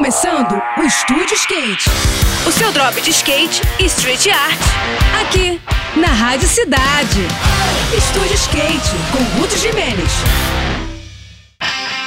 começando o Estúdio Skate. O seu drop de skate e street art. Aqui, na Rádio Cidade. Estúdio Skate, com Ruth Jimenez.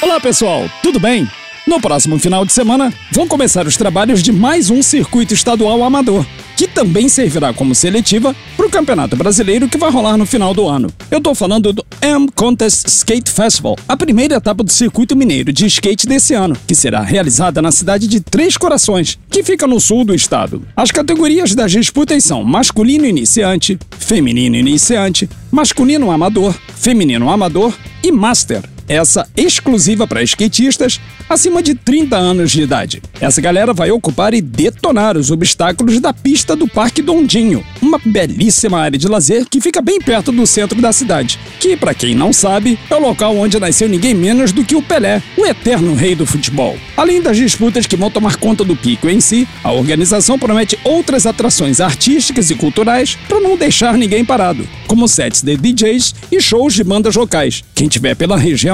Olá pessoal, tudo bem? No próximo final de semana, vão começar os trabalhos de mais um circuito estadual amador, que também servirá como seletiva para o Campeonato Brasileiro que vai rolar no final do ano. Eu estou falando do M Contest Skate Festival, a primeira etapa do circuito mineiro de skate desse ano, que será realizada na cidade de Três Corações, que fica no sul do estado. As categorias das disputas são masculino iniciante, feminino iniciante, masculino amador, feminino amador e master essa exclusiva para skatistas acima de 30 anos de idade. Essa galera vai ocupar e detonar os obstáculos da pista do Parque Dondinho, uma belíssima área de lazer que fica bem perto do centro da cidade, que, para quem não sabe, é o local onde nasceu ninguém menos do que o Pelé, o eterno rei do futebol. Além das disputas que vão tomar conta do pico em si, a organização promete outras atrações artísticas e culturais para não deixar ninguém parado, como sets de DJs e shows de bandas locais. Quem tiver pela região